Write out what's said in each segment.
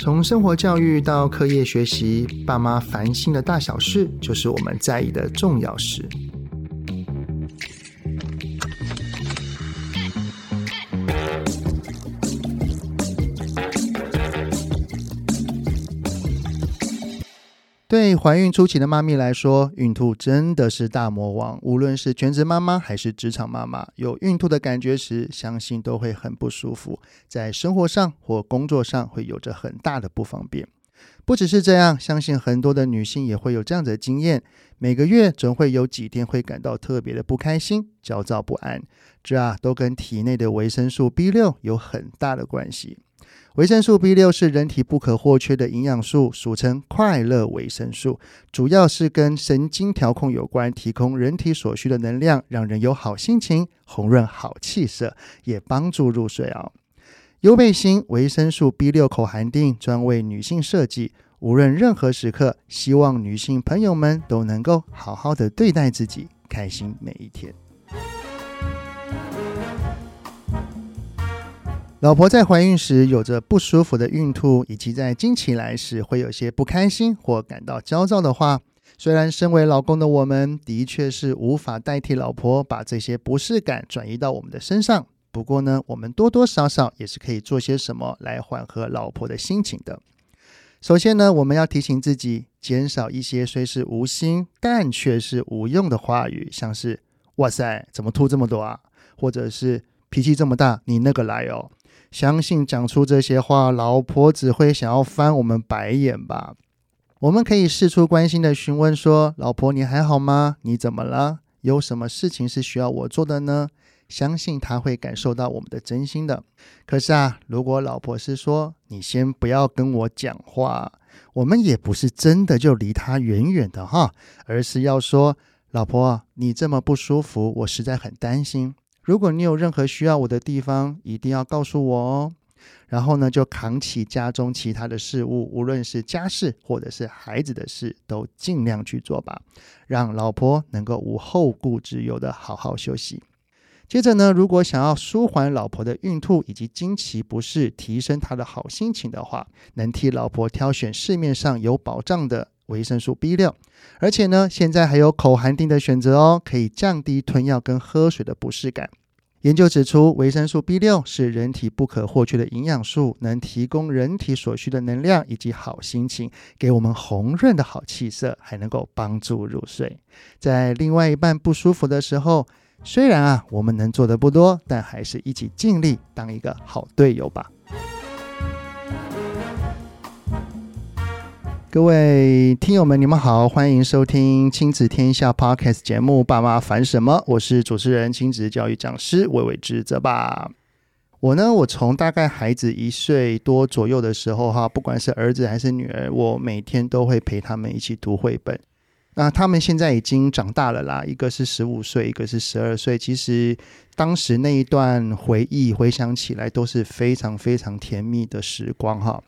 从生活教育到课业学习，爸妈烦心的大小事，就是我们在意的重要事。对怀孕初期的妈咪来说，孕吐真的是大魔王。无论是全职妈妈还是职场妈妈，有孕吐的感觉时，相信都会很不舒服，在生活上或工作上会有着很大的不方便。不只是这样，相信很多的女性也会有这样的经验：每个月总会有几天会感到特别的不开心、焦躁不安，这啊都跟体内的维生素 B 六有很大的关系。维生素 B 六是人体不可或缺的营养素，俗称快乐维生素，主要是跟神经调控有关，提供人体所需的能量，让人有好心情、红润好气色，也帮助入睡哦。优贝星维生素 B 六口含錠专为女性设计，无论任何时刻，希望女性朋友们都能够好好的对待自己，开心每一天。老婆在怀孕时有着不舒服的孕吐，以及在经期来时会有些不开心或感到焦躁的话，虽然身为老公的我们的确是无法代替老婆把这些不适感转移到我们的身上，不过呢，我们多多少少也是可以做些什么来缓和老婆的心情的。首先呢，我们要提醒自己，减少一些虽是无心但却是无用的话语，像是“哇塞，怎么吐这么多啊”，或者是“脾气这么大，你那个来哦”。相信讲出这些话，老婆只会想要翻我们白眼吧？我们可以释出关心的询问说：“老婆，你还好吗？你怎么了？有什么事情是需要我做的呢？”相信她会感受到我们的真心的。可是啊，如果老婆是说：“你先不要跟我讲话”，我们也不是真的就离她远远的哈，而是要说：“老婆，你这么不舒服，我实在很担心。”如果你有任何需要我的地方，一定要告诉我哦。然后呢，就扛起家中其他的事物，无论是家事或者是孩子的事，都尽量去做吧，让老婆能够无后顾之忧的好好休息。接着呢，如果想要舒缓老婆的孕吐以及经期不适，提升她的好心情的话，能替老婆挑选市面上有保障的维生素 B 六，而且呢，现在还有口含錠的选择哦，可以降低吞药跟喝水的不适感。研究指出，维生素 B 六是人体不可或缺的营养素，能提供人体所需的能量以及好心情，给我们红润的好气色，还能够帮助入睡。在另外一半不舒服的时候，虽然啊，我们能做的不多，但还是一起尽力当一个好队友吧。各位听友们，你们好，欢迎收听亲子天下 Podcast 节目《爸妈烦什么》，我是主持人、亲子教育讲师魏伟之泽爸。我呢，我从大概孩子一岁多左右的时候，哈，不管是儿子还是女儿，我每天都会陪他们一起读绘本。那他们现在已经长大了啦，一个是十五岁，一个是十二岁。其实当时那一段回忆回想起来，都是非常非常甜蜜的时光，哈。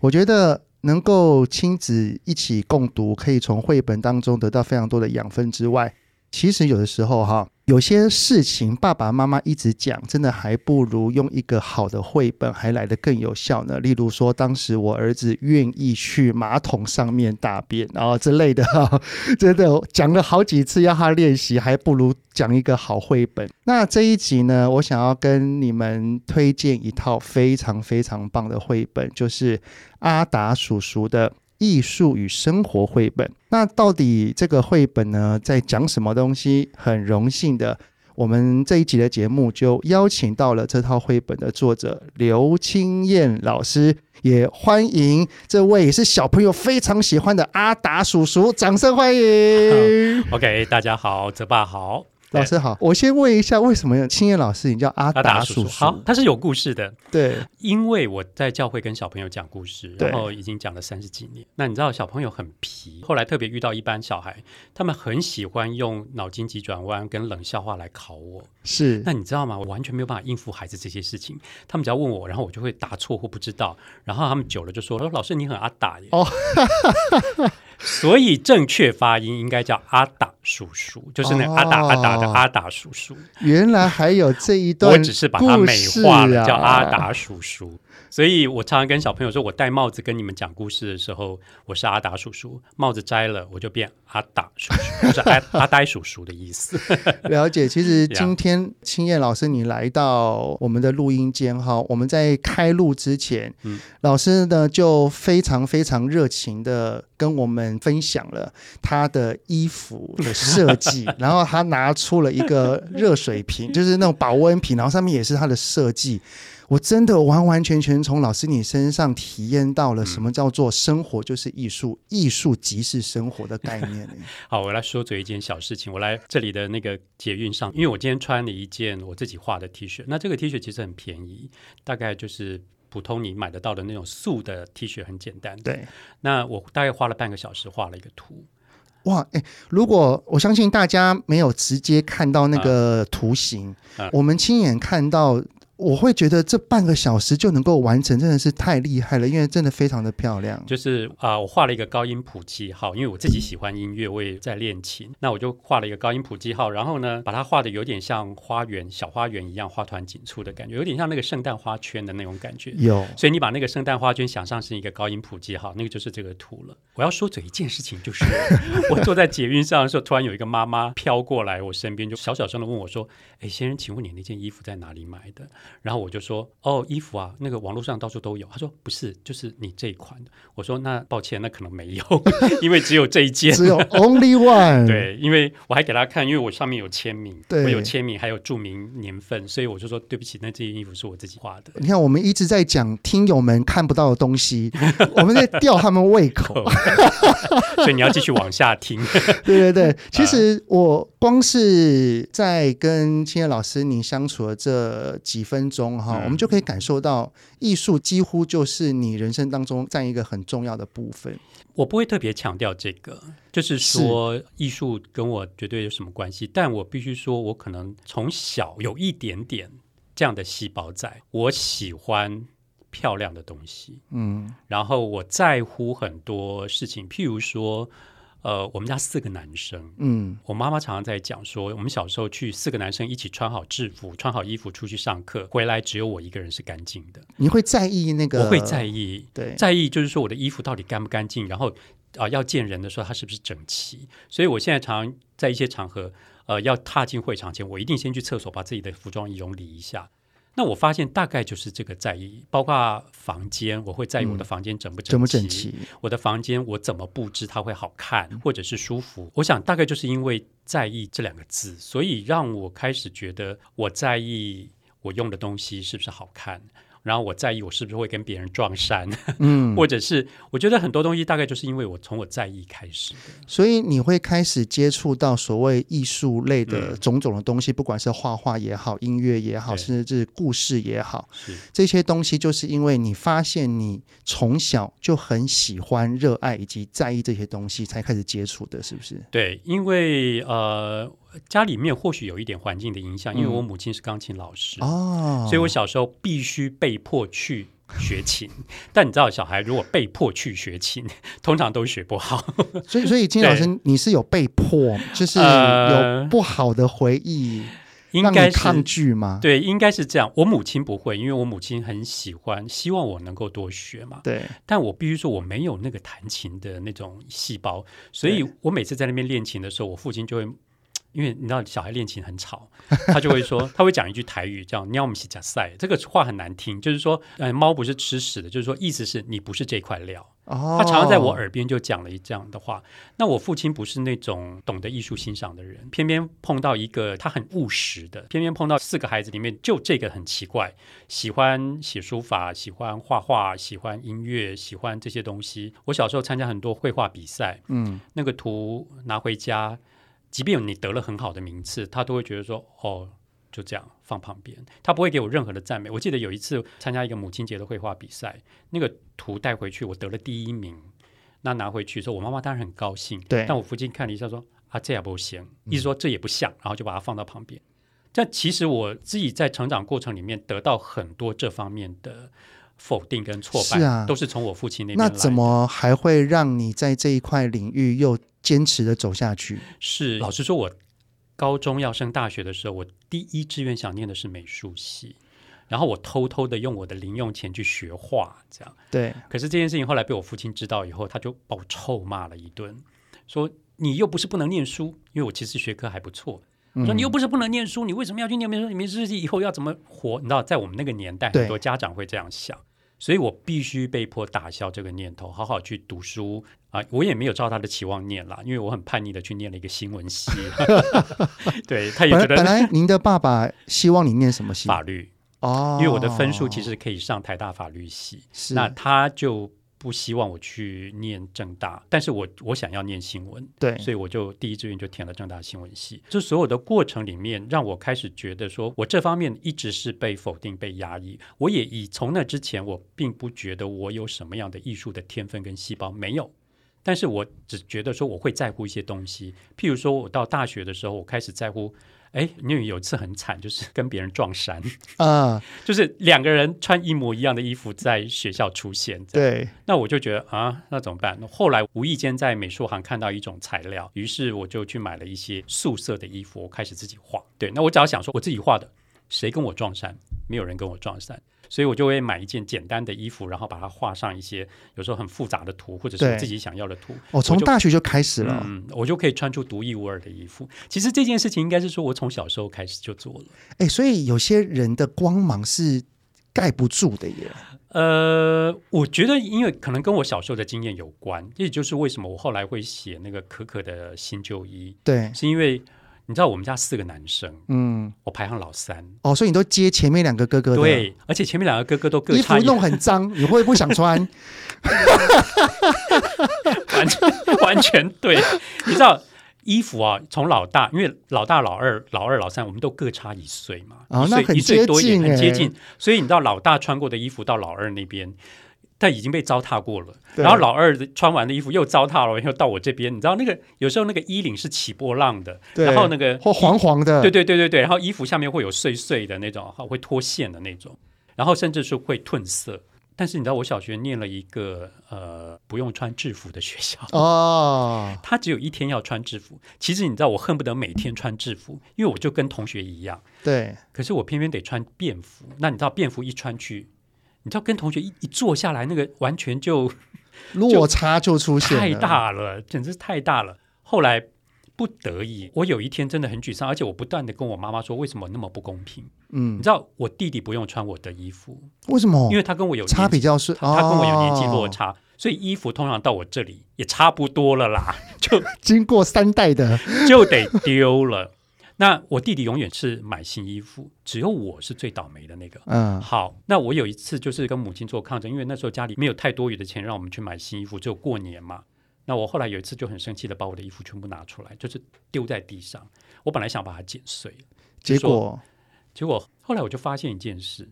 我觉得。能够亲子一起共读，可以从绘本当中得到非常多的养分之外，其实有的时候哈，有些事情爸爸妈妈一直讲，真的还不如用一个好的绘本还来得更有效呢。例如说，当时我儿子愿意去马桶上面大便，然后之类的哈，真的讲了好几次要他练习，还不如讲一个好绘本。那这一集呢，我想要跟你们推荐一套非常非常棒的绘本，就是阿达叔叔的。艺术与生活绘本，那到底这个绘本呢，在讲什么东西？很荣幸的，我们这一集的节目就邀请到了这套绘本的作者刘清燕老师，也欢迎这位也是小朋友非常喜欢的阿达叔叔，掌声欢迎。OK，大家好，泽爸好。老师好，我先问一下，为什么青叶老师你叫阿达叔叔？好，他是有故事的。对，因为我在教会跟小朋友讲故事，然后已经讲了三十几年。那你知道小朋友很皮，后来特别遇到一班小孩，他们很喜欢用脑筋急转弯跟冷笑话来考我。是，那你知道吗？我完全没有办法应付孩子这些事情。他们只要问我，然后我就会答错或不知道。然后他们久了就说：“老师你很阿达耶。”哦，所以正确发音应该叫阿达。叔叔，就是那阿达阿达的阿达叔叔。原来还有这一 段，我只是把它美化了，叫阿达叔叔。所以我常常跟小朋友说，我戴帽子跟你们讲故事的时候，我是阿达叔叔；帽子摘了，我就变阿达叔叔，就是阿阿呆叔叔的意思。了解。其实今天青燕老师你来到我们的录音间哈，我们在开录之前，嗯，老师呢就非常非常热情的跟我们分享了他的衣服的设计，然后他拿出了一个热水瓶，就是那种保温瓶，然后上面也是他的设计。我真的完完全全从老师你身上体验到了什么叫做生活就是艺术，艺术即是生活的概念。好，我来说嘴一件小事情。我来这里的那个捷运上，因为我今天穿了一件我自己画的 T 恤。那这个 T 恤其实很便宜，大概就是普通你买得到的那种素的 T 恤，很简单。对，那我大概花了半个小时画了一个图。哇，哎，如果我相信大家没有直接看到那个图形，嗯嗯、我们亲眼看到。我会觉得这半个小时就能够完成，真的是太厉害了，因为真的非常的漂亮。就是啊、呃，我画了一个高音谱记号，因为我自己喜欢音乐，我也在练琴。那我就画了一个高音谱记号，然后呢，把它画的有点像花园、小花园一样，花团锦簇的感觉，有点像那个圣诞花圈的那种感觉。有，所以你把那个圣诞花圈想象成一个高音谱记号，那个就是这个图了。我要说嘴一件事情，就是我坐在捷运上的时候，突然有一个妈妈飘过来我身边，就小小声的问我说：“哎，先生，请问你那件衣服在哪里买的？”然后我就说。哦，衣服啊，那个网络上到处都有。他说不是，就是你这一款的。我说那抱歉，那可能没有，因为只有这一件，只有 only one。对，因为我还给他看，因为我上面有签名，对我有签名，还有注明年份，所以我就说对不起，那这件衣服是我自己画的。你看，我们一直在讲听友们看不到的东西，我们在吊他们胃口，所以你要继续往下听。对对对，其实我光是在跟青叶老师您相处的这几分钟哈。我们就可以感受到，艺术几乎就是你人生当中占一个很重要的部分。我不会特别强调这个，就是说艺术跟我绝对有什么关系。但我必须说，我可能从小有一点点这样的细胞在。我喜欢漂亮的东西，嗯，然后我在乎很多事情，譬如说。呃，我们家四个男生，嗯，我妈妈常常在讲说，我们小时候去四个男生一起穿好制服、穿好衣服出去上课，回来只有我一个人是干净的。你会在意那个？我会在意，对，在意就是说我的衣服到底干不干净，然后啊、呃，要见人的时候它是不是整齐。所以我现在常常在一些场合，呃，要踏进会场前，我一定先去厕所把自己的服装仪容理一下。那我发现大概就是这个在意，包括房间，我会在意我的房间整不整齐，嗯、整齐我的房间我怎么布置它会好看或者是舒服。我想大概就是因为在意这两个字，所以让我开始觉得我在意我用的东西是不是好看。然后我在意我是不是会跟别人撞衫，嗯，或者是我觉得很多东西大概就是因为我从我在意开始，所以你会开始接触到所谓艺术类的种种的东西，嗯、不管是画画也好，音乐也好，甚至是故事也好，是。这些东西就是因为你发现你从小就很喜欢、热爱以及在意这些东西，才开始接触的，是不是？对，因为呃。家里面或许有一点环境的影响，因为我母亲是钢琴老师，哦，所以我小时候必须被迫去学琴。但你知道，小孩如果被迫去学琴，通常都学不好。所以，所以金老师，你是有被迫，就是有不好的回忆，应该抗拒吗？对，应该是这样。我母亲不会，因为我母亲很喜欢，希望我能够多学嘛。对，但我必须说，我没有那个弹琴的那种细胞，所以我每次在那边练琴的时候，我父亲就会。因为你知道小孩练琴很吵，他就会说，他会讲一句台语叫“喵姆西加塞”，这个话很难听，就是说，呃，猫不是吃屎的，就是说，意思是你不是这块料。哦，他常常在我耳边就讲了一这样的话。那我父亲不是那种懂得艺术欣赏的人，偏偏碰到一个他很务实的，偏偏碰到四个孩子里面就这个很奇怪，喜欢写书法，喜欢画画，喜欢音乐，喜欢这些东西。我小时候参加很多绘画比赛，嗯，那个图拿回家。即便你得了很好的名次，他都会觉得说：“哦，就这样放旁边。”他不会给我任何的赞美。我记得有一次参加一个母亲节的绘画比赛，那个图带回去，我得了第一名。那拿回去说，我妈妈当然很高兴。对，但我父亲看了一下说：“啊，这也不行。”意思说这也不像，然后就把它放到旁边。但其实我自己在成长过程里面得到很多这方面的否定跟挫败，是啊，都是从我父亲那边。那怎么还会让你在这一块领域又坚持的走下去？是，老实说，我高中要升大学的时候，我第一志愿想念的是美术系，然后我偷偷的用我的零用钱去学画，这样。对。可是这件事情后来被我父亲知道以后，他就把我臭骂了一顿，说你又不是不能念书，因为我其实学科还不错。我说你又不是不能念书，你为什么要去念美术？美术系以后要怎么活？你知道，在我们那个年代，很多家长会这样想，所以我必须被迫打消这个念头，好好去读书啊！我也没有照他的期望念啦，因为我很叛逆的去念了一个新闻系。对，他也觉得本来您的爸爸希望你念什么系？法律哦，因为我的分数其实可以上台大法律系，是那他就。不希望我去念正大，但是我我想要念新闻，对，所以我就第一志愿就填了正大新闻系。这所有的过程里面，让我开始觉得说，我这方面一直是被否定、被压抑。我也以从那之前，我并不觉得我有什么样的艺术的天分跟细胞，没有。但是我只觉得说，我会在乎一些东西，譬如说我到大学的时候，我开始在乎。哎，因为有一次很惨，就是 跟别人撞衫啊，uh, 就是两个人穿一模一样的衣服在学校出现。对，那我就觉得啊，那怎么办？后来无意间在美术行看到一种材料，于是我就去买了一些素色的衣服，我开始自己画。对，那我只要想说我自己画的，谁跟我撞衫？没有人跟我撞衫。所以我就会买一件简单的衣服，然后把它画上一些有时候很复杂的图，或者是自己想要的图。哦，从大学就开始了，嗯，我就可以穿出独一无二的衣服。其实这件事情应该是说我从小时候开始就做了。哎，所以有些人的光芒是盖不住的耶。呃，我觉得因为可能跟我小时候的经验有关，这也就是为什么我后来会写那个可可的新旧衣。对，是因为。你知道我们家四个男生，嗯，我排行老三，哦，所以你都接前面两个哥哥的，对，而且前面两个哥哥都各 衣服弄很脏，你会不想穿？完全 完全对，你知道衣服啊，从老大，因为老大、老二、老二、老三，我们都各差一岁嘛，哦，那很接近，一岁多一点，很接近，所以你知道老大穿过的衣服到老二那边。但已经被糟蹋过了，然后老二穿完的衣服又糟蹋了，然后到我这边，你知道那个有时候那个衣领是起波浪的，然后那个或黄黄的，对对对对对，然后衣服下面会有碎碎的那种，会脱线的那种，然后甚至是会褪色。但是你知道，我小学念了一个呃不用穿制服的学校哦，他只有一天要穿制服。其实你知道，我恨不得每天穿制服，因为我就跟同学一样。对，可是我偏偏得穿便服。那你知道便服一穿去。你知道跟同学一一坐下来，那个完全就 落差就出现太大了，简直是太大了。后来不得已，我有一天真的很沮丧，而且我不断的跟我妈妈说，为什么那么不公平？嗯，你知道我弟弟不用穿我的衣服，为什么？因为他跟我有差比较是，他跟我有年纪落差，哦，所以衣服通常到我这里也差不多了啦，就经过三代的就得丢了。那我弟弟永远是买新衣服，只有我是最倒霉的那个。嗯，好，那我有一次就是跟母亲做抗争，因为那时候家里没有太多余的钱让我们去买新衣服，只有过年嘛。那我后来有一次就很生气的把我的衣服全部拿出来，就是丢在地上。我本来想把它剪碎，结果结果后来我就发现一件事，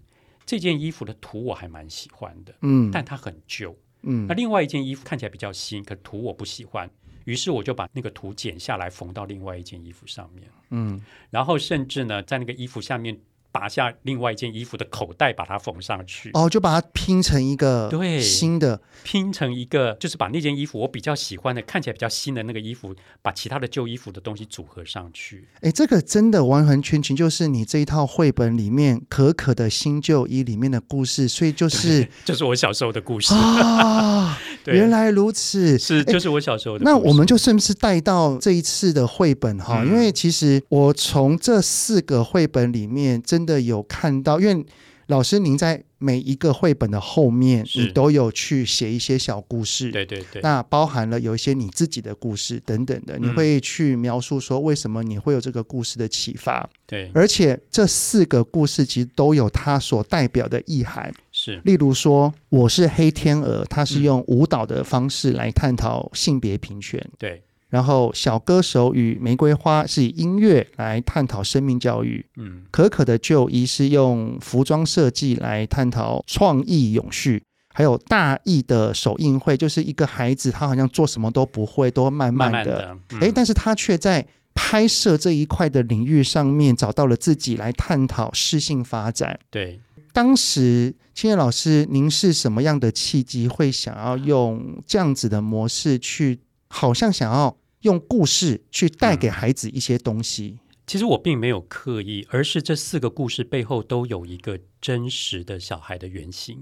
这件衣服的图我还蛮喜欢的，嗯，但它很旧，嗯。那另外一件衣服看起来比较新，可图我不喜欢。于是我就把那个图剪下来缝到另外一件衣服上面，嗯，然后甚至呢，在那个衣服下面。拔下另外一件衣服的口袋，把它缝上去。哦，就把它拼成一个对新的，拼成一个，就是把那件衣服我比较喜欢的，看起来比较新的那个衣服，把其他的旧衣服的东西组合上去。哎，这个真的完完全全就是你这一套绘本里面可可的新旧衣里面的故事，所以就是 就是我小时候的故事啊 对。原来如此，是就是我小时候的故事。那我们就顺势带到这一次的绘本哈，嗯，因为其实我从这四个绘本里面真。真的有看到，因为老师您在每一个绘本的后面，你都有去写一些小故事，对对对，那包含了有一些你自己的故事等等的，你会去描述说为什么你会有这个故事的启发，对，而且这四个故事其实都有它所代表的意涵，是，例如说我是黑天鹅，它是用舞蹈的方式来探讨性别平权，对。然后，小歌手与玫瑰花是以音乐来探讨生命教育。嗯，可可的旧衣是用服装设计来探讨创意永续。还有大义的首映会，就是一个孩子，他好像做什么都不会，都慢慢的，慢慢的嗯、诶，但是他却在拍摄这一块的领域上面找到了自己，来探讨适性发展。对。当时青叶老师，您是什么样的契机会想要用这样子的模式去，好像想要用故事去带给孩子一些东西？嗯，其实我并没有刻意，而是这四个故事背后都有一个真实的小孩的原型。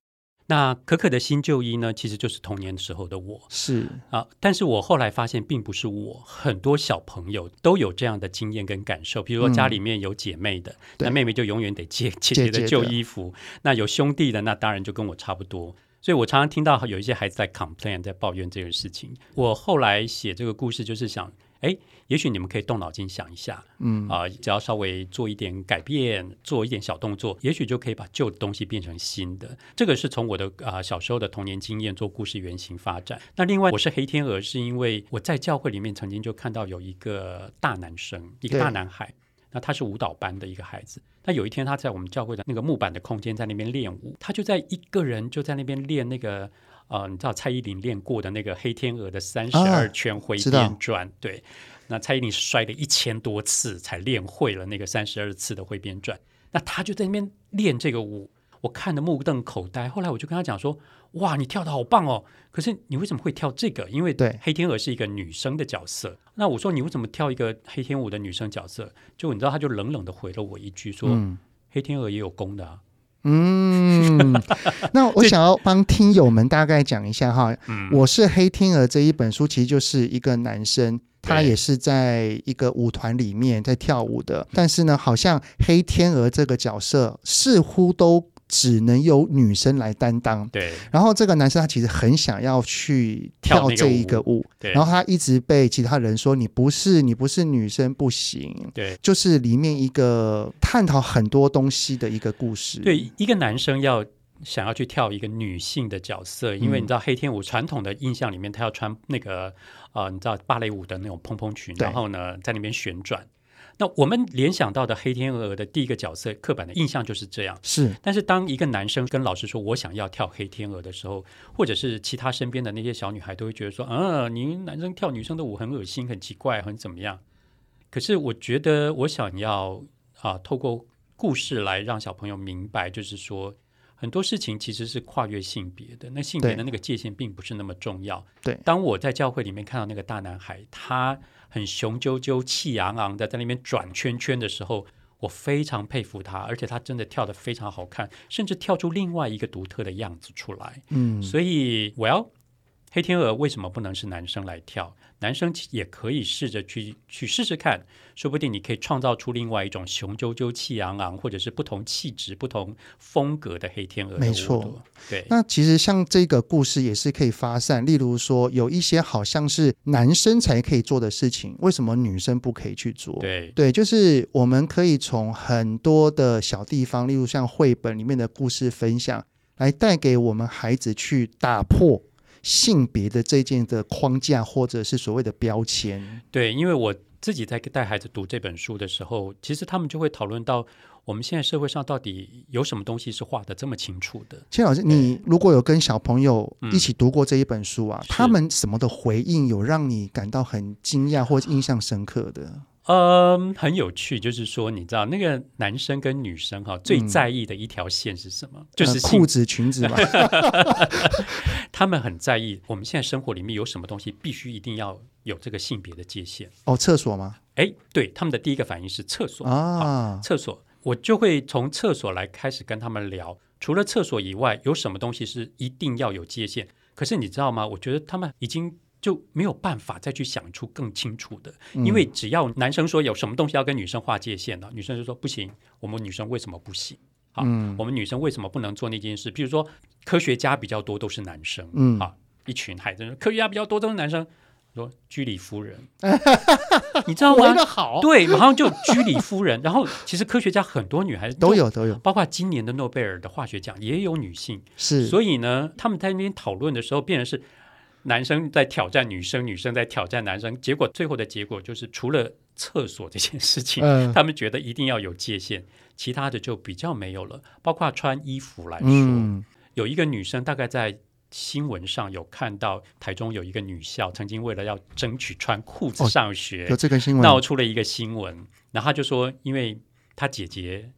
那可可的新旧衣呢，其实就是童年时候的我，是啊，但是我后来发现，并不是我，很多小朋友都有这样的经验跟感受。比如说家里面有姐妹的，嗯、那妹妹就永远得借姐姐的旧衣服；那有兄弟的，那当然就跟我差不多。所以我常常听到有一些孩子在 complain，在抱怨这个事情。我后来写这个故事，就是想。哎，也许你们可以动脑筋想一下，嗯啊，只要稍微做一点改变，做一点小动作，也许就可以把旧的东西变成新的。这个是从我的啊、呃、小时候的童年经验做故事原型发展。那另外，我是黑天鹅，是因为我在教会里面曾经就看到有一个大男生，一个大男孩，那他是舞蹈班的一个孩子。那有一天他在我们教会的那个木板的空间在那边练舞，他就在一个人就在那边练那个。呃，你知道蔡依林练过的那个黑天鹅的三十二圈回边转，啊、对，那蔡依林是摔了一千多次才练会了那个三十二次的回边转，那他就在那边练这个舞，我看得目瞪口呆。后来我就跟他讲说：“哇，你跳的好棒哦！可是你为什么会跳这个？因为对，黑天鹅是一个女生的角色。那我说你为什么跳一个黑天鹅的女生角色？就你知道，他就冷冷的回了我一句说：嗯、黑天鹅也有公的啊。”嗯，那我想要帮听友们大概讲一下哈，嗯、我是黑天鹅这一本书，其实就是一个男生，他也是在一个舞团里面在跳舞的，但是呢，好像黑天鹅这个角色似乎都。只能由女生来担当。对，然后这个男生他其实很想要去跳这一个舞，对，然后他一直被其他人说，你不是你不是女生不行。对，就是里面一个探讨很多东西的一个故事。对，一个男生要想要去跳一个女性的角色，因为你知道黑天舞传统的印象里面，他要穿那个呃，你知道芭蕾舞的那种蓬蓬裙，然后呢在那边旋转。那我们联想到的黑天鹅的第一个角色，刻板的印象就是这样。是，但是当一个男生跟老师说“我想要跳黑天鹅”的时候，或者是其他身边的那些小女孩都会觉得说：“啊，你男生跳女生的舞很恶心、很奇怪、很怎么样？”可是我觉得，我想要啊，透过故事来让小朋友明白，就是说很多事情其实是跨越性别的。那性别的那个界限并不是那么重要。对，当我在教会里面看到那个大男孩，他。很雄赳赳、气昂昂的在那边转圈圈的时候，我非常佩服他，而且他真的跳得非常好看，甚至跳出另外一个独特的样子出来。嗯，所以我要。黑天鹅为什么不能是男生来跳？男生也可以试着去去试试看，说不定你可以创造出另外一种雄赳赳、气昂昂，或者是不同气质、不同风格的黑天鹅。没错，对。那其实像这个故事也是可以发散，例如说有一些好像是男生才可以做的事情，为什么女生不可以去做？对对，就是我们可以从很多的小地方，例如像绘本里面的故事分享，来带给我们孩子去打破。性别的这件的框架，或者是所谓的标签，对，因为我自己在带孩子读这本书的时候，其实他们就会讨论到，我们现在社会上到底有什么东西是画的这么清楚的？清老师，你如果有跟小朋友一起读过这一本书啊，嗯、他们什么的回应有让你感到很惊讶或印象深刻的？嗯，很有趣，就是说，你知道那个男生跟女生哈最在意的一条线是什么？嗯、就是裤子、裙子嘛。他们很在意我们现在生活里面有什么东西必须一定要有这个性别的界限。哦，厕所吗？哎，对，他们的第一个反应是厕所啊，厕所。我就会从厕所来开始跟他们聊，除了厕所以外，有什么东西是一定要有界限？可是你知道吗？我觉得他们已经。就没有办法再去想出更清楚的，因为只要男生说有什么东西要跟女生划界限了，女生就说不行。我们女生为什么不行？好，我们女生为什么不能做那件事？比如说科学家比较多都是男生，嗯，啊，一群孩子，科学家比较多都是男生，说居里夫人，你知道吗？好，对，马上就居里夫人。然后其实科学家很多女孩子都有都有，包括今年的诺贝尔的化学奖也有女性，是，所以呢，他们在那边讨论的时候，变成是。男生在挑战女生，女生在挑战男生，结果最后的结果就是，除了厕所这件事情，嗯、他们觉得一定要有界限，其他的就比较没有了。包括穿衣服来说，嗯、有一个女生大概在新闻上有看到，台中有一个女校曾经为了要争取穿裤子上学，哦、有这个新闻，闹出了一个新闻。然后他就说，因为他姐姐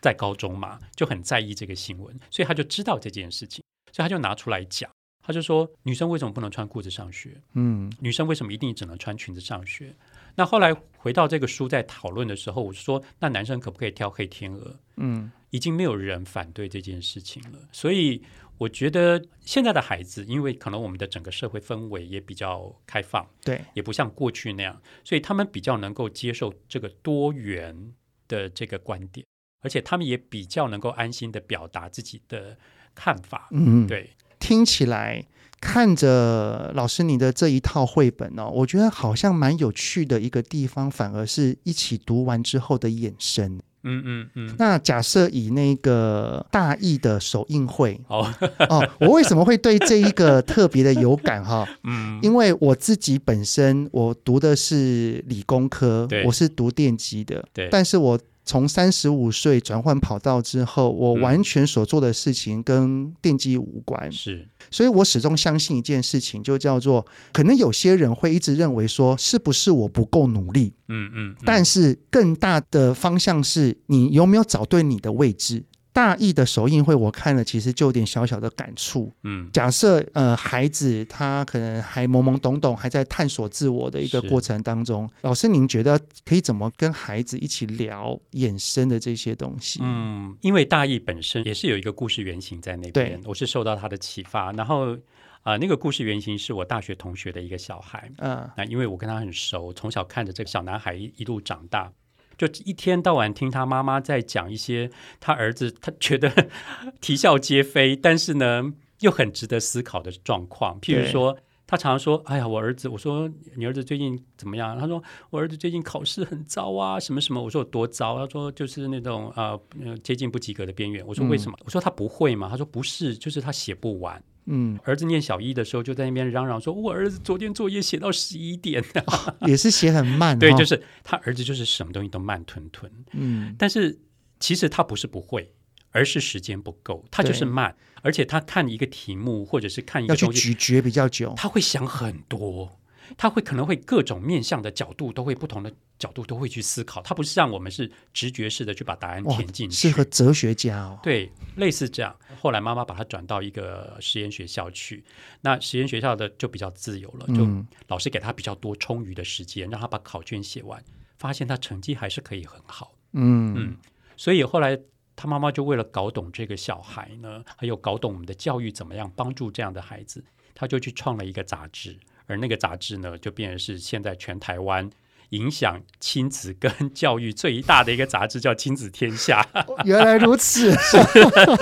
在高中嘛，就很在意这个新闻，所以他就知道这件事情，所以他就拿出来讲。他就说：“女生为什么不能穿裤子上学？嗯，女生为什么一定只能穿裙子上学？”那后来回到这个书在讨论的时候，我说：“那男生可不可以挑黑天鹅？”嗯，已经没有人反对这件事情了。所以我觉得现在的孩子，因为可能我们的整个社会氛围也比较开放，对，也不像过去那样，所以他们比较能够接受这个多元的这个观点，而且他们也比较能够安心的表达自己的看法。嗯，对。听起来看着老师你的这一套绘本哦，我觉得好像蛮有趣的一个地方，反而是一起读完之后的衍生。嗯嗯嗯。那假设以那个大义的首映会哦哦，我为什么会对这一个特别的有感哈？嗯，因为我自己本身我读的是理工科，我是读电机的，对，但是我。从三十五岁转换跑道之后，我完全所做的事情跟电机无关。是，所以我始终相信一件事情，就叫做，可能有些人会一直认为说，是不是我不够努力？嗯嗯。但是更大的方向是你有没有找对你的位置？大义的首映会，我看了，其实就有点小小的感触。嗯，假设呃，孩子他可能还懵懵懂懂，还在探索自我的一个过程当中，老师您觉得可以怎么跟孩子一起聊衍生的这些东西？嗯，因为大义本身也是有一个故事原型在那边，我是受到他的启发。然后啊、呃，那个故事原型是我大学同学的一个小孩。嗯，那因为我跟他很熟，从小看着这个小男孩一一路长大。就一天到晚听他妈妈在讲一些他儿子他觉得 啼笑皆非，但是呢又很值得思考的状况。譬如说，他常常说：“哎呀，我儿子，我说你儿子最近怎么样？”他说：“我儿子最近考试很糟啊，什么什么。”我说：“有多糟？”他说：“就是那种呃接近不及格的边缘。”我说：“为什么？”嗯、我说：“他不会嘛？”他说：“不是，就是他写不完。”嗯，儿子念小一的时候就在那边嚷嚷说：“我儿子昨天作业写到十一点，哦，也是写很慢。”对，就是他儿子就是什么东西都慢吞吞。嗯，但是其实他不是不会，而是时间不够，他就是慢。而且他看一个题目或者是看一个东西，要去咀嚼比较久，他会想很多。他会可能会各种面向的角度都会不同的角度都会去思考，他不是像我们是直觉式的去把答案填进去，适合哲学家哦。对，类似这样。后来妈妈把他转到一个实验学校去，那实验学校的就比较自由了，就老师给他比较多充裕的时间，让他把考卷写完，发现他成绩还是可以很好。嗯嗯，所以后来他妈妈就为了搞懂这个小孩呢，还有搞懂我们的教育怎么样帮助这样的孩子，他就去创了一个杂志。而那个杂志呢，就变成是现在全台湾影响亲子跟 教育最大的一个杂志，叫《亲子天下》。原来如此，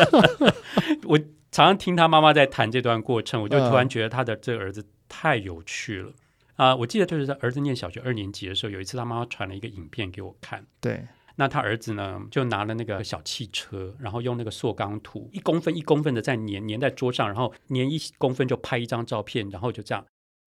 我常常听他妈妈在谈这段过程，我就突然觉得他的这个儿子太有趣了啊、呃！我记得就是他儿子念小学二年级的时候，有一次他妈妈传了一个影片给我看。对，那他儿子呢，就拿了那个小汽车，然后用那个塑钢土一公分一公分的在粘粘在桌上，然后粘一公分就拍一张照片，然后就这样。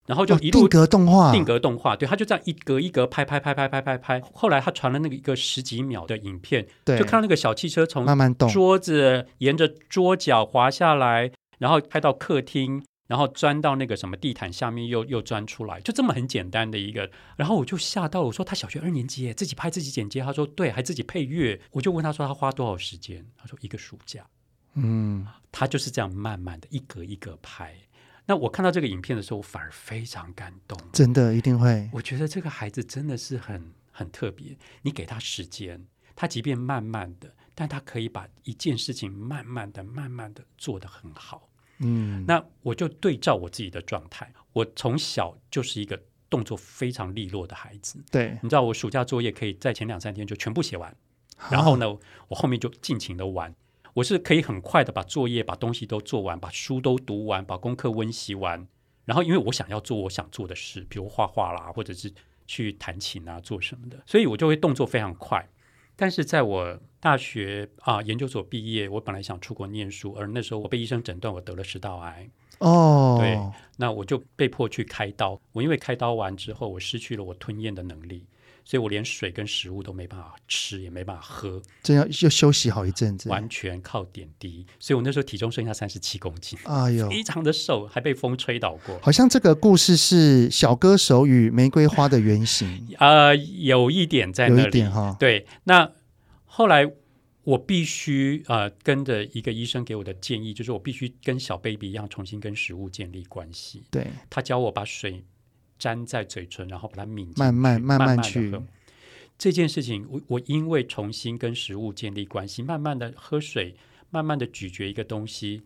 然后就一路定格动画，定格动画，对，他就这样一格一格拍拍拍拍拍拍拍。后来他传了那个一个十几秒的影片，对，就看到那个小汽车从慢慢动桌子沿着桌角滑下来，然后拍到客厅，然后钻到那个什么地毯下面，又又钻出来，就这么很简单的一个。然后我就吓到了，我说他小学二年级，自己拍自己剪接。他说对，还自己配乐。我就问他说他花多少时间？他说一个暑假。嗯，他就是这样慢慢的一格一格拍。那我看到这个影片的时候，我反而非常感动。真的一定会。我觉得这个孩子真的是很很特别。你给他时间，他即便慢慢的，但他可以把一件事情慢慢的、慢慢的做得很好。嗯，那我就对照我自己的状态，我从小就是一个动作非常利落的孩子。对，你知道我暑假作业可以在前两三天就全部写完，然后呢，我后面就尽情的玩。我是可以很快的把作业、把东西都做完，把书都读完，把功课温习完。然后，因为我想要做我想做的事，比如画画啦，或者是去弹琴啊，做什么的，所以我就会动作非常快。但是在我大学啊研究所毕业，我本来想出国念书，而那时候我被医生诊断我得了食道癌。哦，对，那我就被迫去开刀。我因为开刀完之后，我失去了我吞咽的能力。所以我连水跟食物都没办法吃，也没办法喝，这要要休息好一阵子，完全靠点滴。所以我那时候体重剩下三十七公斤，哎呦，非常的瘦，还被风吹倒过。好像这个故事是小歌手与玫瑰花的原型，呃，有一点在那里，有一点哈。对，那后来我必须呃跟着一个医生给我的建议，就是我必须跟小 baby 一样重新跟食物建立关系。对，他教我把水沾在嘴唇，然后把它抿慢慢慢慢去。慢慢这件事情，我我因为重新跟食物建立关系，慢慢的喝水，慢慢的咀嚼一个东西，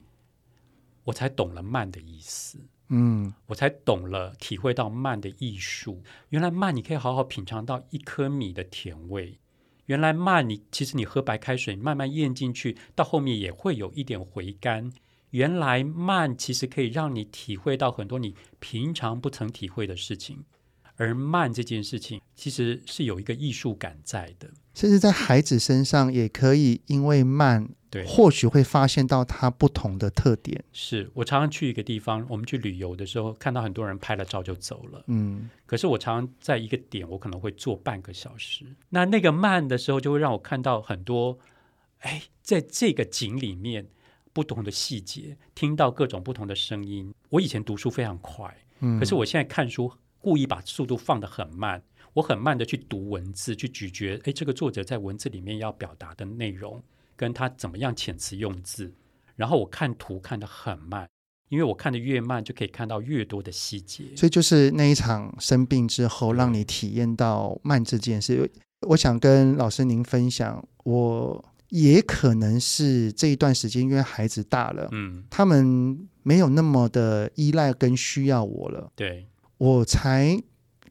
我才懂了慢的意思。嗯，我才懂了，体会到慢的艺术。原来慢，你可以好好品尝到一颗米的甜味。原来慢，你其实你喝白开水，慢慢咽进去，到后面也会有一点回甘。原来慢，其实可以让你体会到很多你平常不曾体会的事情。而慢这件事情，其实是有一个艺术感在的，甚至在孩子身上也可以，因为慢，对，或许会发现到他不同的特点。是我常常去一个地方，我们去旅游的时候，看到很多人拍了照就走了，嗯，可是我常常在一个点，我可能会坐半个小时。那那个慢的时候，就会让我看到很多，哎，在这个景里面不同的细节，听到各种不同的声音。我以前读书非常快，嗯，可是我现在看书。故意把速度放得很慢，我很慢的去读文字，去咀嚼，诶，这个作者在文字里面要表达的内容，跟他怎么样遣词用字。然后我看图看得很慢，因为我看得越慢，就可以看到越多的细节。所以就是那一场生病之后，让你体验到慢这件事。我想跟老师您分享，我也可能是这一段时间，因为孩子大了，嗯，他们没有那么的依赖跟需要我了，对。我才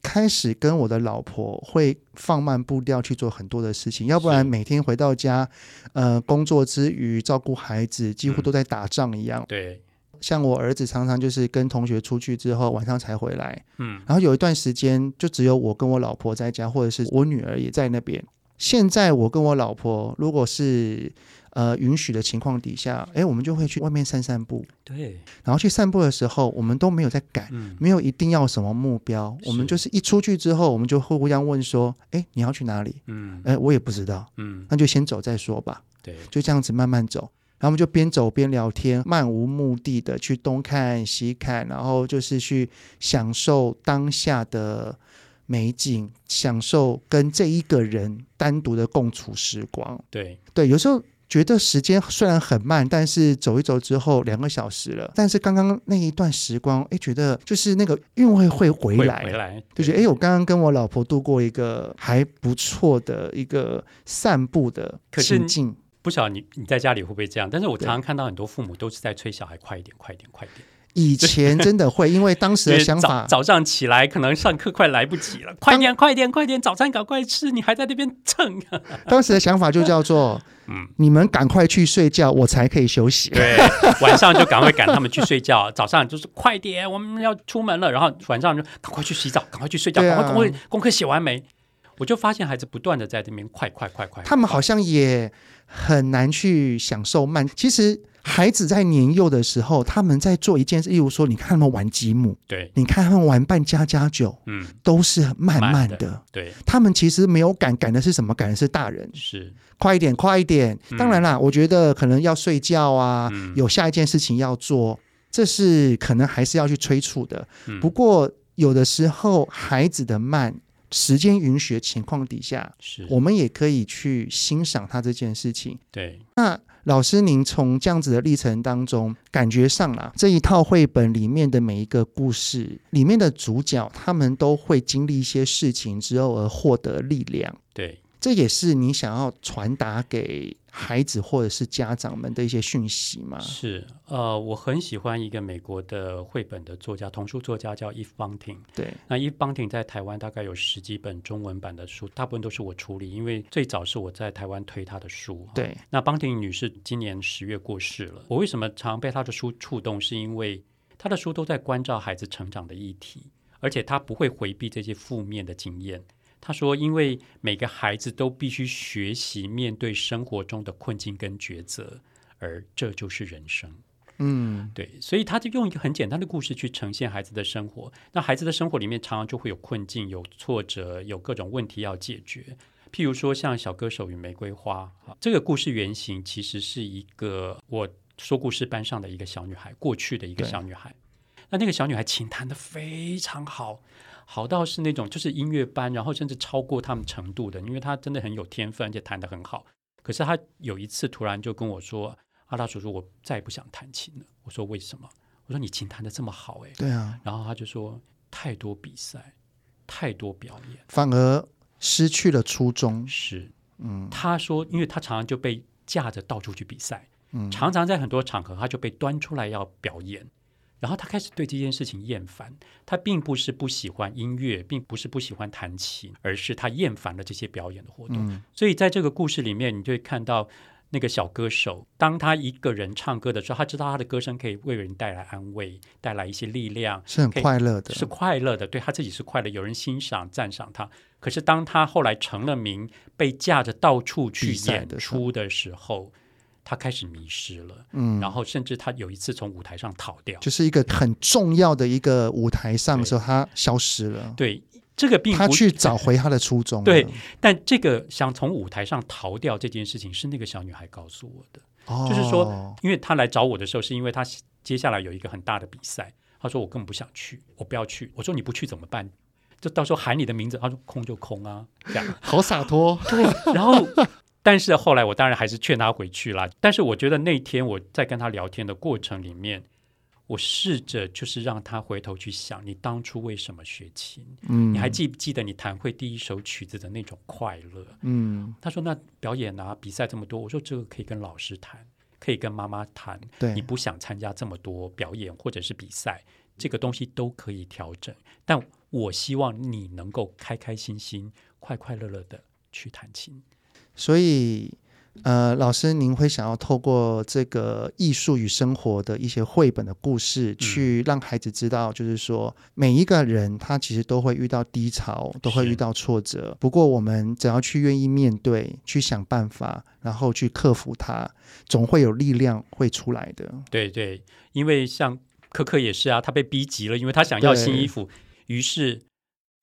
开始跟我的老婆会放慢步调去做很多的事情，要不然每天回到家，呃，工作之余照顾孩子，几乎都在打仗一样。嗯、对，像我儿子常常就是跟同学出去之后晚上才回来，嗯，然后有一段时间就只有我跟我老婆在家，或者是我女儿也在那边。现在我跟我老婆如果是呃，允许的情况底下，哎，我们就会去外面散散步。对，然后去散步的时候，我们都没有在赶，嗯、没有一定要什么目标。我们就是一出去之后，我们就会互相问说：“哎，你要去哪里？”嗯，哎，我也不知道。嗯，那就先走再说吧。对，就这样子慢慢走，然后我们就边走边聊天，漫无目的的去东看西看，然后就是去享受当下的美景，享受跟这一个人单独的共处时光。对，对，有时候。觉得时间虽然很慢，但是走一走之后两个小时了。但是刚刚那一段时光，哎，觉得就是那个韵味会回来，回来，就觉得哎，我刚刚跟我老婆度过一个还不错的一个散步的情境。不晓得你你在家里会不会这样？但是我常常看到很多父母都是在催小孩快一点，快一点，快一点。以前真的会，因为当时的想法，早，早上起来可能上课快来不及了，快点，快点，快点，早餐赶快吃，你还在那边蹭。当时的想法就叫做，嗯，你们赶快去睡觉，我才可以休息。对，晚上就赶快赶他们去睡觉，早上就是快点，我们要出门了，然后晚上就赶快去洗澡，赶快去睡觉，赶快功课功课写完没？我就发现孩子不断的在这边快快快快，他们好像也很难去享受慢，其实。孩子在年幼的时候，他们在做一件事，例如说，你看他们玩积木，对，你看他们玩扮家家酒，嗯，都是慢慢的，的对，他们其实没有赶，赶的是什么？赶的是大人，是。快一点，快一点。嗯、当然啦，我觉得可能要睡觉啊，嗯、有下一件事情要做，这是可能还是要去催促的。嗯、不过有的时候，孩子的慢，时间允许的情况底下，是我们也可以去欣赏他这件事情。对，那。老师，您从这样子的历程当中，感觉上啦，这一套绘本里面的每一个故事里面的主角，他们都会经历一些事情之后而获得力量。对。这也是你想要传达给孩子或者是家长们的一些讯息吗？是，呃，我很喜欢一个美国的绘本的作家，童书作家叫 Eve Bunting。对，那 Eve Bunting 在台湾大概有十几本中文版的书，大部分都是我处理，因为最早是我在台湾推她的书。对，那 Bunting 女士今年十月过世了。我为什么常被她的书触动？是因为她的书都在关照孩子成长的议题，而且她不会回避这些负面的经验。他说：“因为每个孩子都必须学习面对生活中的困境跟抉择，而这就是人生。”嗯，对，所以他就用一个很简单的故事去呈现孩子的生活。那孩子的生活里面常常就会有困境、有挫折、有各种问题要解决。譬如说，像《小歌手与玫瑰花》这个故事原型其实是一个我说故事班上的一个小女孩，过去的一个小女孩。那那个小女孩琴弹得非常好。好到是那种就是音乐班，然后甚至超过他们程度的，因为他真的很有天分，而且弹得很好。可是他有一次突然就跟我说：“阿拉叔叔，我再也不想弹琴了。”我说：“为什么？”我说：“你琴弹得这么好，哎。”对啊。然后他就说：“太多比赛，太多表演，反而失去了初衷。”是，嗯。他说：“因为他常常就被架着到处去比赛，嗯，常常在很多场合他就被端出来要表演。”然后他开始对这件事情厌烦，他并不是不喜欢音乐，并不是不喜欢弹琴，而是他厌烦了这些表演的活动。嗯、所以在这个故事里面，你就会看到那个小歌手，当他一个人唱歌的时候，他知道他的歌声可以为人带来安慰，带来一些力量，是很快乐的，是快乐的，对他自己是快乐，有人欣赏赞赏他。可是当他后来成了名，被架着到处去演出的时候。他开始迷失了，嗯，然后甚至他有一次从舞台上逃掉，就是一个很重要的一个舞台上的时候，他消失了。对，这个并不他去找回他的初衷。对，但这个想从舞台上逃掉这件事情，是那个小女孩告诉我的。哦，就是说，因为她来找我的时候，是因为她接下来有一个很大的比赛，她说我根本不想去，我不要去。我说你不去怎么办？就到时候喊你的名字，他说空就空啊，这样好洒脱。对，然后。但是后来我当然还是劝他回去了。但是我觉得那天我在跟他聊天的过程里面，我试着就是让他回头去想，你当初为什么学琴？嗯，你还记不记得你弹会第一首曲子的那种快乐？嗯，他说那表演啊比赛这么多，我说这个可以跟老师谈，可以跟妈妈谈。对，你不想参加这么多表演或者是比赛，这个东西都可以调整。但我希望你能够开开心心、快快乐乐的去弹琴。所以，呃，老师，您会想要透过这个艺术与生活的一些绘本的故事，去让孩子知道，就是说，每一个人他其实都会遇到低潮，都会遇到挫折。不过，我们只要去愿意面对，去想办法，然后去克服它，总会有力量会出来的。对对，因为像可可也是啊，他被逼急了，因为他想要新衣服，于是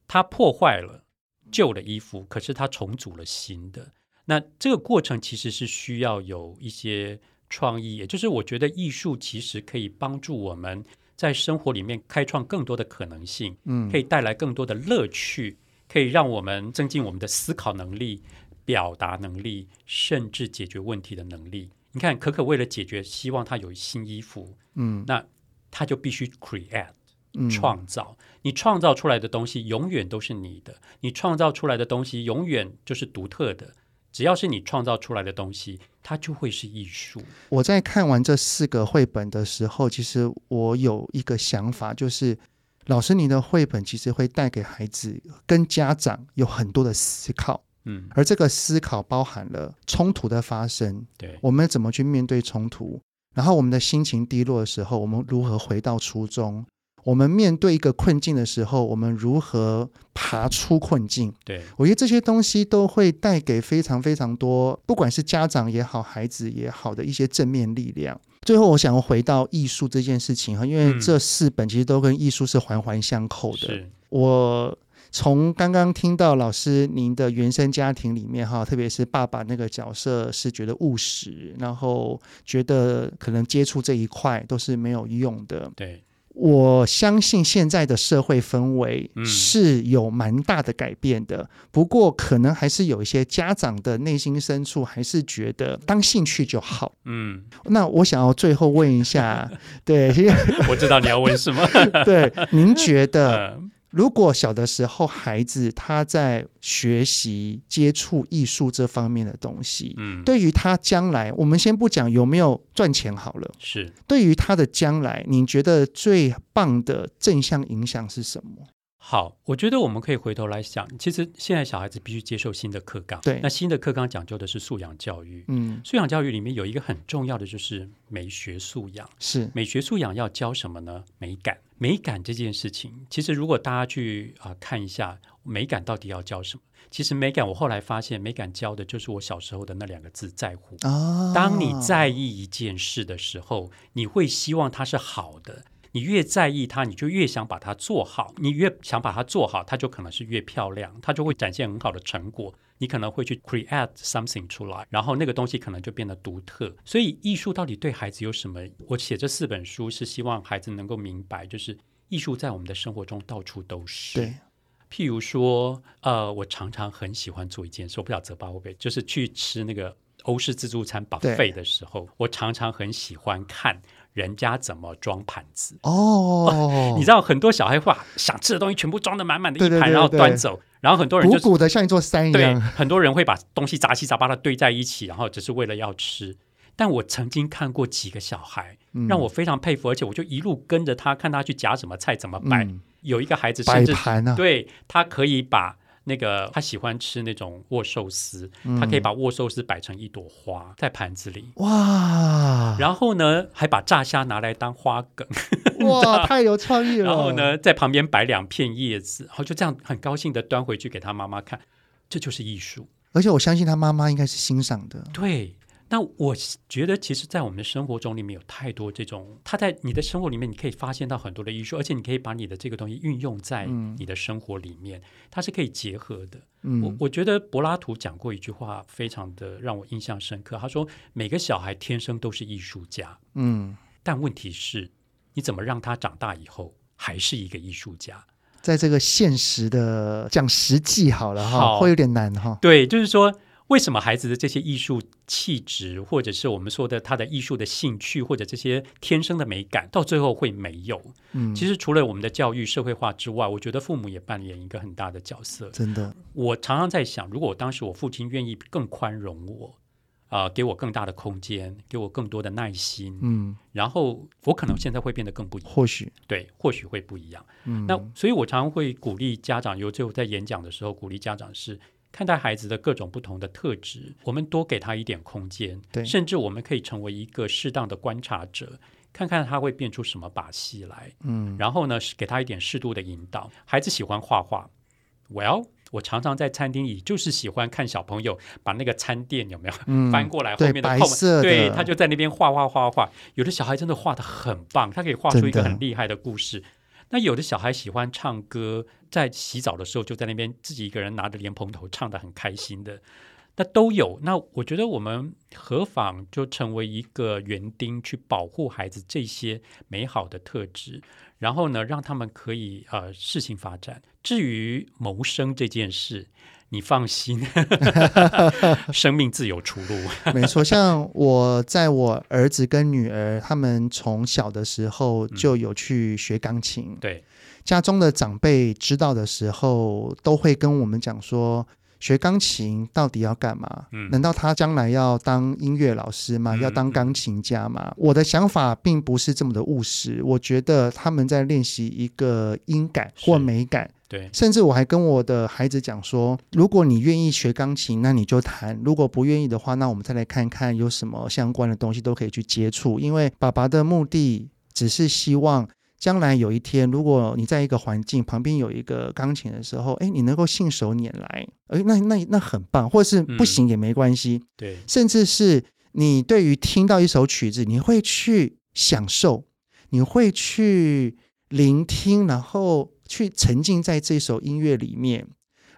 他破坏了旧的衣服，可是他重组了新的。那这个过程其实是需要有一些创意，也就是我觉得艺术其实可以帮助我们在生活里面开创更多的可能性，嗯，可以带来更多的乐趣，可以让我们增进我们的思考能力、表达能力，甚至解决问题的能力。你看，可可为了解决，希望他有新衣服，嗯，那他就必须 create，创造。你创造出来的东西永远都是你的，你创造出来的东西永远就是独特的。只要是你创造出来的东西，它就会是艺术。我在看完这四个绘本的时候，其实我有一个想法，就是老师，你的绘本其实会带给孩子跟家长有很多的思考，嗯，而这个思考包含了冲突的发生，对，我们怎么去面对冲突，然后我们的心情低落的时候，我们如何回到初衷。我们面对一个困境的时候，我们如何爬出困境？对，我觉得这些东西都会带给非常非常多，不管是家长也好，孩子也好的一些正面力量。最后，我想要回到艺术这件事情哈，因为这四本其实都跟艺术是环环相扣的。是我从刚刚听到老师您的原生家庭里面哈，特别是爸爸那个角色是觉得务实，然后觉得可能接触这一块都是没有用的。对。我相信现在的社会氛围是有蛮大的改变的，嗯、不过可能还是有一些家长的内心深处还是觉得当兴趣就好。嗯，那我想要最后问一下，对，我知道你要问什么。对，您觉得？如果小的时候孩子他在学习接触艺术这方面的东西，嗯，对于他将来，我们先不讲有没有赚钱好了，是。对于他的将来，你觉得最棒的正向影响是什么？好，我觉得我们可以回头来想，其实现在小孩子必须接受新的课纲，对，那新的课纲讲究的是素养教育，嗯，素养教育里面有一个很重要的就是美学素养，是美学素养要教什么呢？美感。美感这件事情，其实如果大家去啊、呃、看一下，美感到底要教什么？其实美感，我后来发现，美感教的就是我小时候的那两个字：在乎。哦。当你在意一件事的时候，你会希望它是好的。你越在意它，你就越想把它做好。你越想把它做好，它就可能是越漂亮，它就会展现很好的成果。你可能会去 create something 出来，然后那个东西可能就变得独特。所以艺术到底对孩子有什么？我写这四本书是希望孩子能够明白，就是艺术在我们的生活中到处都是。对，譬如说，呃，我常常很喜欢做一件事，我不晓得泽巴会不会，就是去吃那个欧式自助餐 buffet 的时候，我常常很喜欢看人家怎么装盘子。哦，哦，你知道很多小孩话想吃的东西全部装的满满的一盘，对对对对，然后端走，然后很多人就鼓鼓的像一座山一样。对，很多人会把东西杂七杂八的堆在一起，然后只是为了要吃。但我曾经看过几个小孩，嗯、让我非常佩服，而且我就一路跟着他，看他去夹什么菜，怎么摆。嗯、有一个孩子甚至摆盘啊，对，他可以把。那个他喜欢吃那种握寿司，嗯、他可以把握寿司摆成一朵花在盘子里，哇！然后呢，还把炸虾拿来当花梗，哇，太有创意了。然后呢，在旁边摆两片叶子，然后就这样很高兴的端回去给他妈妈看，这就是艺术。而且我相信他妈妈应该是欣赏的，对。那我觉得，其实，在我们的生活中里面有太多这种，他在你的生活里面，你可以发现到很多的艺术，而且你可以把你的这个东西运用在你的生活里面，嗯、它是可以结合的。嗯、我我觉得柏拉图讲过一句话，非常的让我印象深刻。他说：“每个小孩天生都是艺术家，嗯，但问题是，你怎么让他长大以后还是一个艺术家？在这个现实的讲实际好了哈，会有点难哈。对，就是说。”为什么孩子的这些艺术气质，或者是我们说的他的艺术的兴趣，或者这些天生的美感，到最后会没有？嗯，其实除了我们的教育社会化之外，我觉得父母也扮演一个很大的角色。真的，我常常在想，如果我当时我父亲愿意更宽容我，啊、呃，给我更大的空间，给我更多的耐心，嗯，然后我可能现在会变得更不一样。或许对，或许会不一样。嗯，那所以我常常会鼓励家长，尤其我在演讲的时候，鼓励家长是。看待孩子的各种不同的特质，我们多给他一点空间，对，甚至我们可以成为一个适当的观察者，看看他会变出什么把戏来。嗯，然后呢，给他一点适度的引导。孩子喜欢画画，Well，我常常在餐厅里就是喜欢看小朋友把那个餐垫有没有、嗯、翻过来，后面的白色，对，他就在那边画画画画。有的小孩真的画的很棒，他可以画出一个很厉害的故事。那有的小孩喜欢唱歌，在洗澡的时候就在那边自己一个人拿着莲蓬头唱得很开心的，那都有。那我觉得我们何妨就成为一个园丁，去保护孩子这些美好的特质，然后呢，让他们可以呃适性发展。至于谋生这件事，你放心，生命自有出路。没错，像我在我儿子跟女儿，他们从小的时候就有去学钢琴。嗯、对，家中的长辈知道的时候，都会跟我们讲说，学钢琴到底要干嘛？嗯、难道他将来要当音乐老师吗？要当钢琴家吗？嗯、我的想法并不是这么的务实。我觉得他们在练习一个音感或美感。对，甚至我还跟我的孩子讲说，如果你愿意学钢琴，那你就弹；如果不愿意的话，那我们再来看看有什么相关的东西都可以去接触。因为爸爸的目的只是希望将来有一天，如果你在一个环境旁边有一个钢琴的时候，哎，你能够信手拈来，哎，那那那很棒，或是不行也没关系。嗯、对，甚至是你对于听到一首曲子，你会去享受，你会去聆听，然后。去沉浸在这首音乐里面，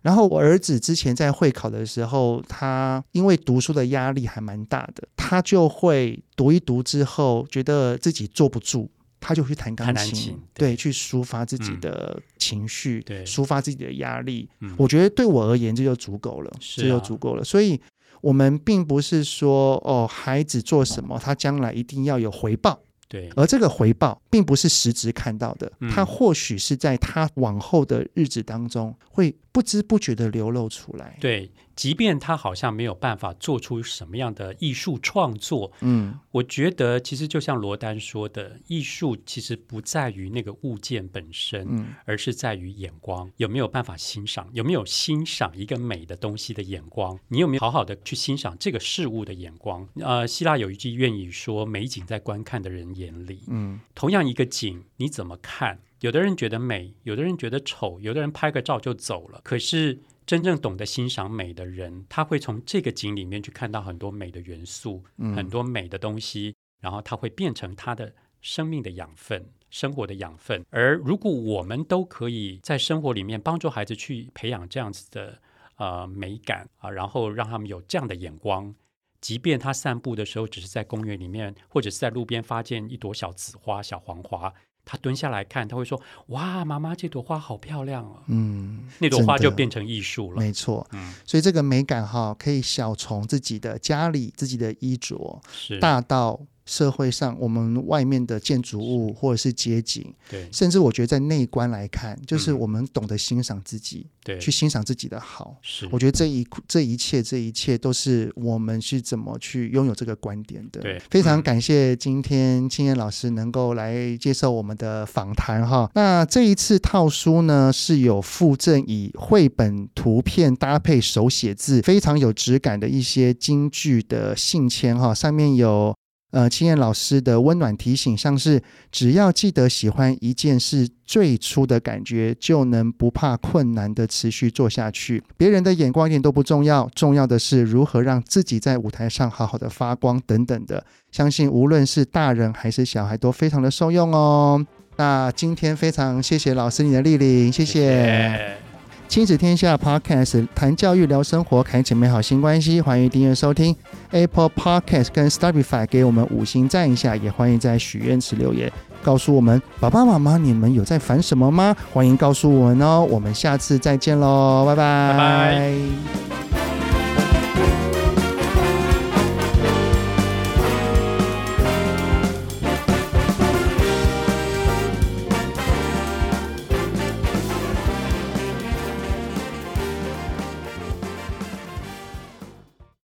然后我儿子之前在会考的时候，他因为读书的压力还蛮大的，他就会读一读之后，觉得自己坐不住，他就去弹钢琴，琴对，对，去抒发自己的情绪，嗯、对，抒发自己的压力。嗯、我觉得对我而言这就足够了，啊、这就足够了。所以，我们并不是说哦，孩子做什么，他将来一定要有回报。对，而这个回报并不是实质看到的，嗯、他或许是在他往后的日子当中会不知不觉的流露出来。对。即便他好像没有办法做出什么样的艺术创作，嗯，我觉得其实就像罗丹说的，艺术其实不在于那个物件本身，嗯，而是在于眼光，有没有办法欣赏，有没有欣赏一个美的东西的眼光，你有没有好好的去欣赏这个事物的眼光？呃，希腊有一句谚语说：“美景在观看的人眼里。”嗯，同样一个景，你怎么看？有的人觉得美，有的人觉得丑，有的人拍个照就走了。可是。真正懂得欣赏美的人，他会从这个景里面去看到很多美的元素，嗯、很多美的东西，然后他会变成他的生命的养分，生活的养分。而如果我们都可以在生活里面帮助孩子去培养这样子的呃美感啊，然后让他们有这样的眼光，即便他散步的时候只是在公园里面，或者是在路边发现一朵小紫花、小黄花，他蹲下来看，他会说：“哇，妈妈，这朵花好漂亮啊！”嗯，那朵花就变成艺术了。没错，嗯，所以这个美感哈，可以小从自己的家里、自己的衣着，是大到。社会上，我们外面的建筑物或者是街景，对，甚至我觉得在内观来看，就是我们懂得欣赏自己，对，去欣赏自己的好。是，我觉得这一这一切，这一切都是我们是怎么去拥有这个观点的。对，非常感谢今天青燕老师能够来接受我们的访谈哈。那这一次套书呢，是有附赠以绘本图片搭配手写字，非常有质感的一些京剧的信签哈，上面有。呃，青燕老师的温暖提醒，像是只要记得喜欢一件事，最初的感觉就能不怕困难的持续做下去。别人的眼光一点都不重要，重要的是如何让自己在舞台上好好的发光等等的。相信无论是大人还是小孩都非常的受用哦。那今天非常谢谢老师你的莅临，谢谢。谢谢亲子天下 Podcast 谈教育聊生活，开启美好新关系。欢迎订阅收听 Apple Podcast 跟 s t a r i f y 给我们五星赞一下。也欢迎在许愿池留言，告诉我们爸爸妈妈你们有在烦什么吗？欢迎告诉我们哦。我们下次再见喽，拜拜。拜拜。